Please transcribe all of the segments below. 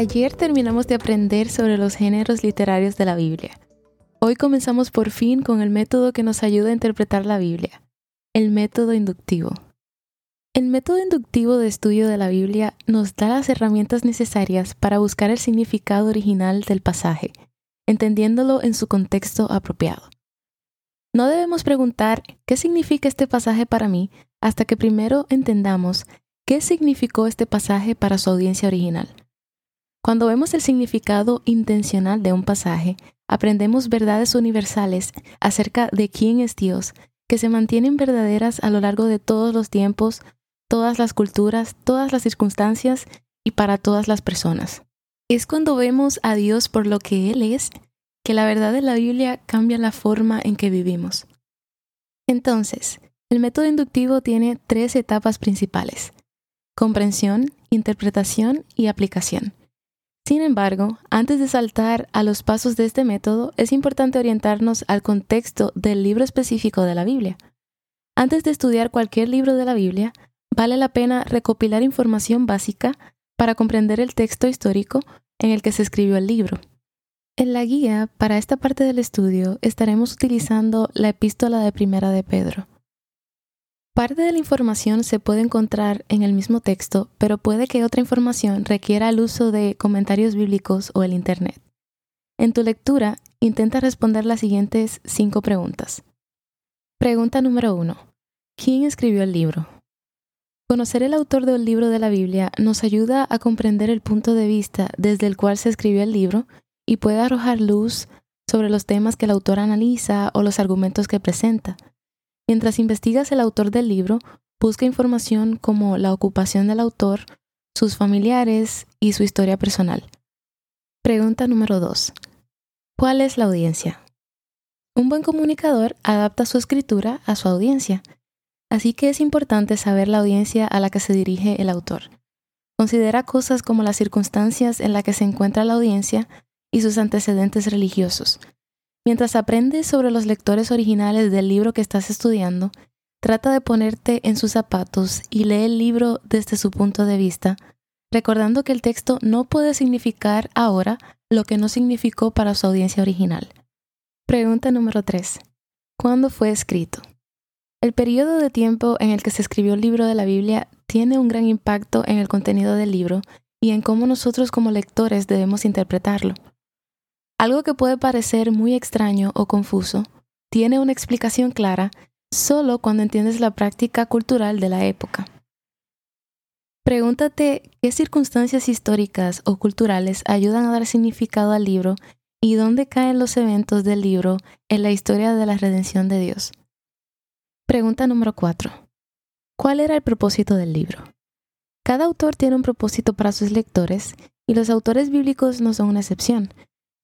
Ayer terminamos de aprender sobre los géneros literarios de la Biblia. Hoy comenzamos por fin con el método que nos ayuda a interpretar la Biblia, el método inductivo. El método inductivo de estudio de la Biblia nos da las herramientas necesarias para buscar el significado original del pasaje, entendiéndolo en su contexto apropiado. No debemos preguntar qué significa este pasaje para mí hasta que primero entendamos qué significó este pasaje para su audiencia original. Cuando vemos el significado intencional de un pasaje, aprendemos verdades universales acerca de quién es Dios, que se mantienen verdaderas a lo largo de todos los tiempos, todas las culturas, todas las circunstancias y para todas las personas. Es cuando vemos a Dios por lo que Él es que la verdad de la Biblia cambia la forma en que vivimos. Entonces, el método inductivo tiene tres etapas principales. Comprensión, interpretación y aplicación. Sin embargo, antes de saltar a los pasos de este método, es importante orientarnos al contexto del libro específico de la Biblia. Antes de estudiar cualquier libro de la Biblia, vale la pena recopilar información básica para comprender el texto histórico en el que se escribió el libro. En la guía para esta parte del estudio estaremos utilizando la epístola de Primera de Pedro. Parte de la información se puede encontrar en el mismo texto, pero puede que otra información requiera el uso de comentarios bíblicos o el Internet. En tu lectura, intenta responder las siguientes cinco preguntas. Pregunta número uno. ¿Quién escribió el libro? Conocer el autor del libro de la Biblia nos ayuda a comprender el punto de vista desde el cual se escribió el libro y puede arrojar luz sobre los temas que el autor analiza o los argumentos que presenta. Mientras investigas el autor del libro, busca información como la ocupación del autor, sus familiares y su historia personal. Pregunta número 2. ¿Cuál es la audiencia? Un buen comunicador adapta su escritura a su audiencia, así que es importante saber la audiencia a la que se dirige el autor. Considera cosas como las circunstancias en las que se encuentra la audiencia y sus antecedentes religiosos, Mientras aprendes sobre los lectores originales del libro que estás estudiando, trata de ponerte en sus zapatos y lee el libro desde su punto de vista, recordando que el texto no puede significar ahora lo que no significó para su audiencia original. Pregunta número 3. ¿Cuándo fue escrito? El periodo de tiempo en el que se escribió el libro de la Biblia tiene un gran impacto en el contenido del libro y en cómo nosotros como lectores debemos interpretarlo. Algo que puede parecer muy extraño o confuso tiene una explicación clara solo cuando entiendes la práctica cultural de la época. Pregúntate qué circunstancias históricas o culturales ayudan a dar significado al libro y dónde caen los eventos del libro en la historia de la redención de Dios. Pregunta número 4. ¿Cuál era el propósito del libro? Cada autor tiene un propósito para sus lectores y los autores bíblicos no son una excepción.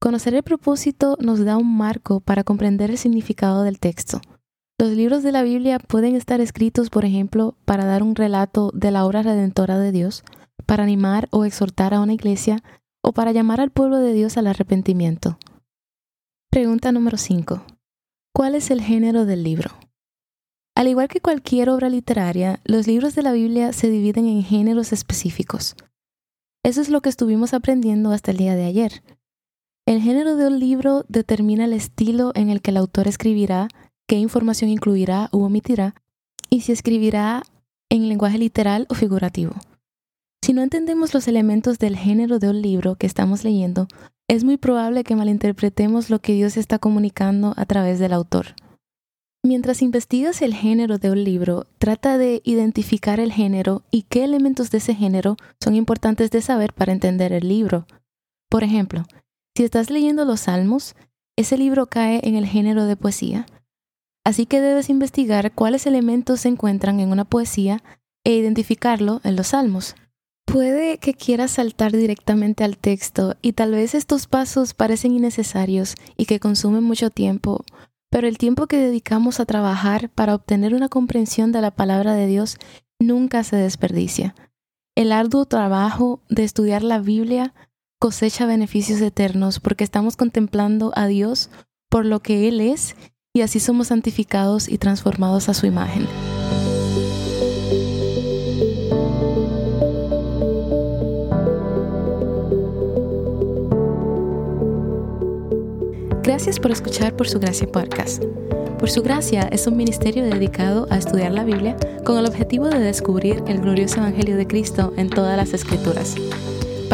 Conocer el propósito nos da un marco para comprender el significado del texto. Los libros de la Biblia pueden estar escritos, por ejemplo, para dar un relato de la obra redentora de Dios, para animar o exhortar a una iglesia o para llamar al pueblo de Dios al arrepentimiento. Pregunta número 5. ¿Cuál es el género del libro? Al igual que cualquier obra literaria, los libros de la Biblia se dividen en géneros específicos. Eso es lo que estuvimos aprendiendo hasta el día de ayer. El género de un libro determina el estilo en el que el autor escribirá, qué información incluirá u omitirá, y si escribirá en lenguaje literal o figurativo. Si no entendemos los elementos del género de un libro que estamos leyendo, es muy probable que malinterpretemos lo que Dios está comunicando a través del autor. Mientras investigas el género de un libro, trata de identificar el género y qué elementos de ese género son importantes de saber para entender el libro. Por ejemplo, si estás leyendo los Salmos, ese libro cae en el género de poesía, así que debes investigar cuáles elementos se encuentran en una poesía e identificarlo en los Salmos. Puede que quieras saltar directamente al texto y tal vez estos pasos parecen innecesarios y que consumen mucho tiempo, pero el tiempo que dedicamos a trabajar para obtener una comprensión de la palabra de Dios nunca se desperdicia. El arduo trabajo de estudiar la Biblia cosecha beneficios eternos porque estamos contemplando a Dios por lo que Él es y así somos santificados y transformados a su imagen. Gracias por escuchar Por Su Gracia Podcast. Por Su Gracia es un ministerio dedicado a estudiar la Biblia con el objetivo de descubrir el glorioso Evangelio de Cristo en todas las Escrituras.